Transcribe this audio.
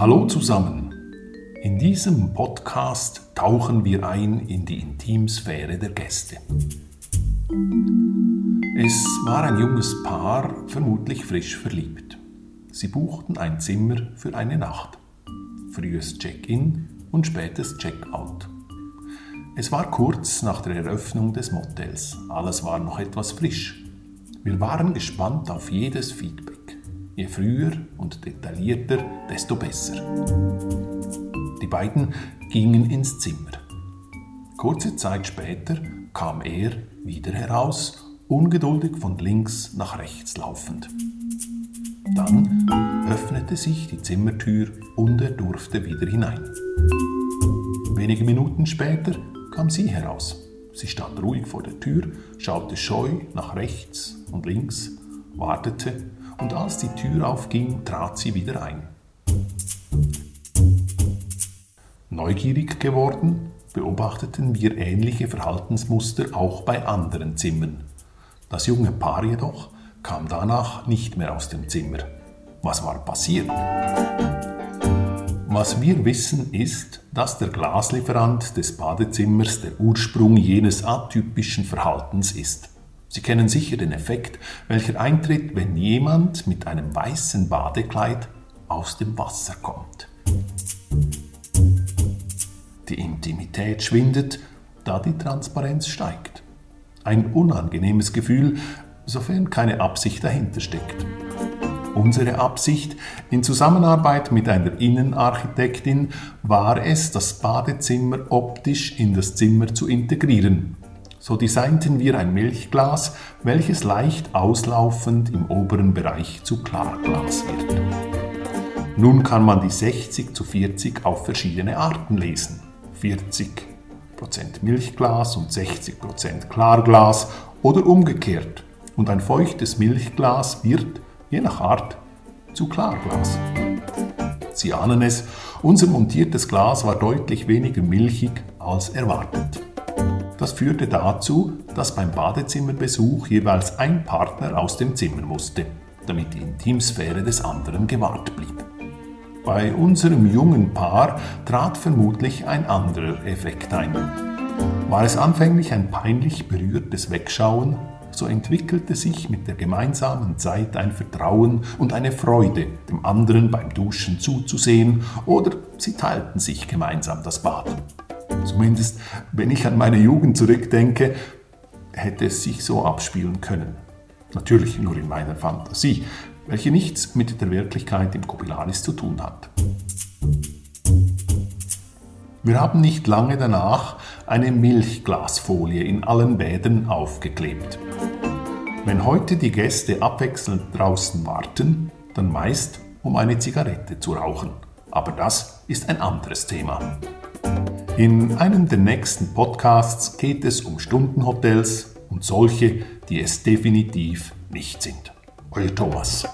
Hallo zusammen. In diesem Podcast tauchen wir ein in die Intimsphäre der Gäste. Es war ein junges Paar, vermutlich frisch verliebt. Sie buchten ein Zimmer für eine Nacht. Frühes Check-in und spätes Check-out. Es war kurz nach der Eröffnung des Motels. Alles war noch etwas frisch. Wir waren gespannt auf jedes Feedback. Je früher und detaillierter, desto besser. Die beiden gingen ins Zimmer. Kurze Zeit später kam er wieder heraus, ungeduldig von links nach rechts laufend. Dann öffnete sich die Zimmertür und er durfte wieder hinein. Wenige Minuten später kam sie heraus. Sie stand ruhig vor der Tür, schaute scheu nach rechts und links, wartete und als die Tür aufging, trat sie wieder ein. Neugierig geworden, beobachteten wir ähnliche Verhaltensmuster auch bei anderen Zimmern. Das junge Paar jedoch kam danach nicht mehr aus dem Zimmer. Was war passiert? Was wir wissen ist, dass der Glaslieferant des Badezimmers der Ursprung jenes atypischen Verhaltens ist. Sie kennen sicher den Effekt, welcher eintritt, wenn jemand mit einem weißen Badekleid aus dem Wasser kommt. Die Intimität schwindet, da die Transparenz steigt. Ein unangenehmes Gefühl, sofern keine Absicht dahinter steckt. Unsere Absicht in Zusammenarbeit mit einer Innenarchitektin war es, das Badezimmer optisch in das Zimmer zu integrieren so designten wir ein Milchglas, welches leicht auslaufend im oberen Bereich zu Klarglas wird. Nun kann man die 60 zu 40 auf verschiedene Arten lesen. 40% Milchglas und 60% Klarglas oder umgekehrt. Und ein feuchtes Milchglas wird, je nach Art, zu Klarglas. Sie ahnen es, unser montiertes Glas war deutlich weniger milchig als erwartet. Das führte dazu, dass beim Badezimmerbesuch jeweils ein Partner aus dem Zimmer musste, damit die Intimsphäre des anderen gewahrt blieb. Bei unserem jungen Paar trat vermutlich ein anderer Effekt ein. War es anfänglich ein peinlich berührtes Wegschauen, so entwickelte sich mit der gemeinsamen Zeit ein Vertrauen und eine Freude, dem anderen beim Duschen zuzusehen, oder sie teilten sich gemeinsam das Bad. Zumindest, wenn ich an meine Jugend zurückdenke, hätte es sich so abspielen können. Natürlich nur in meiner Fantasie, welche nichts mit der Wirklichkeit im Kopilaris zu tun hat. Wir haben nicht lange danach eine Milchglasfolie in allen Bädern aufgeklebt. Wenn heute die Gäste abwechselnd draußen warten, dann meist um eine Zigarette zu rauchen. Aber das ist ein anderes Thema. In einem der nächsten Podcasts geht es um Stundenhotels und solche, die es definitiv nicht sind. Euer Thomas.